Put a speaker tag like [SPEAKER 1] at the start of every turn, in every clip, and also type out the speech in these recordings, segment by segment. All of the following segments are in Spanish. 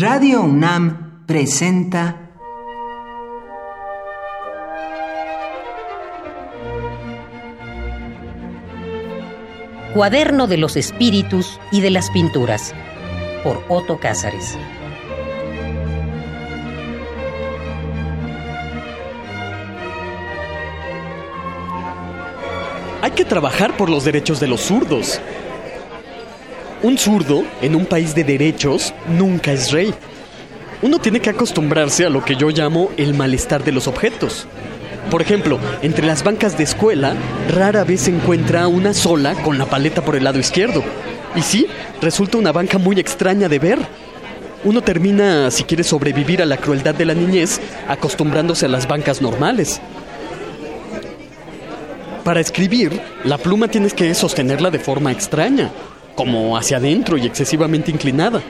[SPEAKER 1] Radio UNAM presenta
[SPEAKER 2] Cuaderno de los Espíritus y de las Pinturas por Otto Cázares.
[SPEAKER 3] Hay que trabajar por los derechos de los zurdos. Un zurdo en un país de derechos nunca es rey. Uno tiene que acostumbrarse a lo que yo llamo el malestar de los objetos. Por ejemplo, entre las bancas de escuela rara vez se encuentra una sola con la paleta por el lado izquierdo. Y sí, resulta una banca muy extraña de ver. Uno termina, si quiere sobrevivir a la crueldad de la niñez, acostumbrándose a las bancas normales. Para escribir, la pluma tienes que sostenerla de forma extraña, como hacia adentro y excesivamente inclinada.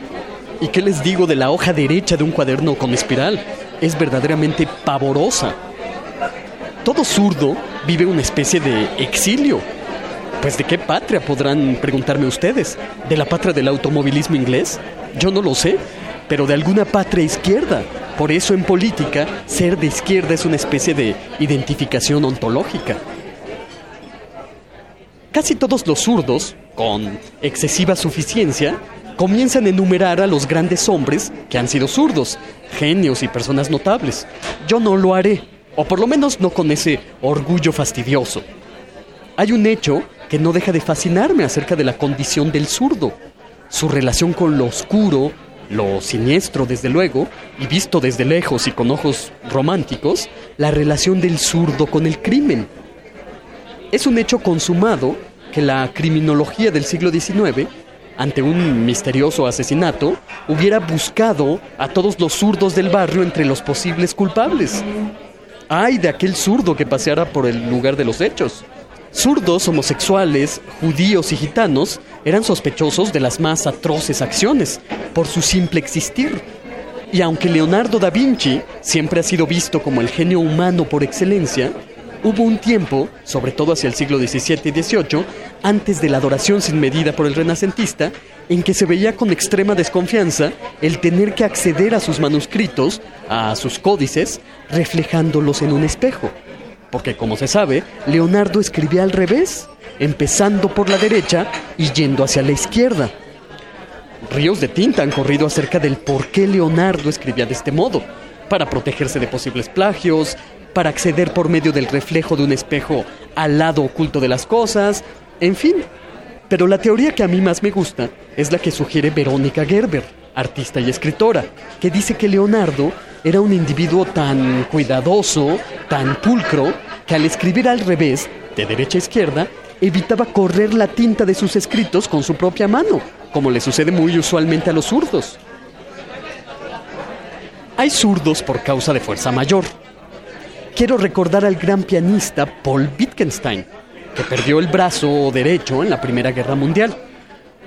[SPEAKER 3] ¿Y qué les digo de la hoja derecha de un cuaderno con espiral? Es verdaderamente pavorosa. Todo zurdo vive una especie de exilio. Pues de qué patria podrán preguntarme ustedes? ¿De la patria del automovilismo inglés? Yo no lo sé, pero de alguna patria izquierda. Por eso en política, ser de izquierda es una especie de identificación ontológica. Casi todos los zurdos, con excesiva suficiencia, comienzan a enumerar a los grandes hombres que han sido zurdos, genios y personas notables. Yo no lo haré, o por lo menos no con ese orgullo fastidioso. Hay un hecho que no deja de fascinarme acerca de la condición del zurdo, su relación con lo oscuro, lo siniestro desde luego, y visto desde lejos y con ojos románticos, la relación del zurdo con el crimen. Es un hecho consumado que la criminología del siglo XIX, ante un misterioso asesinato, hubiera buscado a todos los zurdos del barrio entre los posibles culpables. ¡Ay de aquel zurdo que paseara por el lugar de los hechos! Zurdos, homosexuales, judíos y gitanos eran sospechosos de las más atroces acciones por su simple existir. Y aunque Leonardo da Vinci siempre ha sido visto como el genio humano por excelencia, Hubo un tiempo, sobre todo hacia el siglo XVII y XVIII, antes de la adoración sin medida por el renacentista, en que se veía con extrema desconfianza el tener que acceder a sus manuscritos, a sus códices, reflejándolos en un espejo. Porque como se sabe, Leonardo escribía al revés, empezando por la derecha y yendo hacia la izquierda. Ríos de tinta han corrido acerca del por qué Leonardo escribía de este modo, para protegerse de posibles plagios, para acceder por medio del reflejo de un espejo al lado oculto de las cosas, en fin. Pero la teoría que a mí más me gusta es la que sugiere Verónica Gerber, artista y escritora, que dice que Leonardo era un individuo tan cuidadoso, tan pulcro, que al escribir al revés, de derecha a izquierda, evitaba correr la tinta de sus escritos con su propia mano, como le sucede muy usualmente a los zurdos. Hay zurdos por causa de fuerza mayor, quiero recordar al gran pianista Paul Wittgenstein, que perdió el brazo derecho en la Primera Guerra Mundial.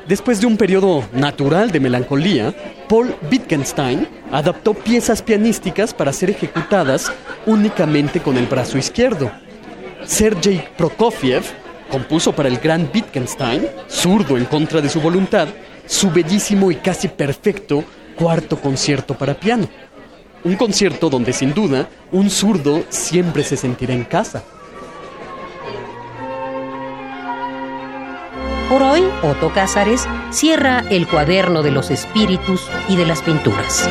[SPEAKER 3] Después de un periodo natural de melancolía, Paul Wittgenstein adaptó piezas pianísticas para ser ejecutadas únicamente con el brazo izquierdo. Sergei Prokofiev compuso para el gran Wittgenstein, zurdo en contra de su voluntad, su bellísimo y casi perfecto cuarto concierto para piano. Un concierto donde sin duda un zurdo siempre se sentirá en casa.
[SPEAKER 2] Por hoy, Otto Cázares cierra el cuaderno de los espíritus y de las pinturas.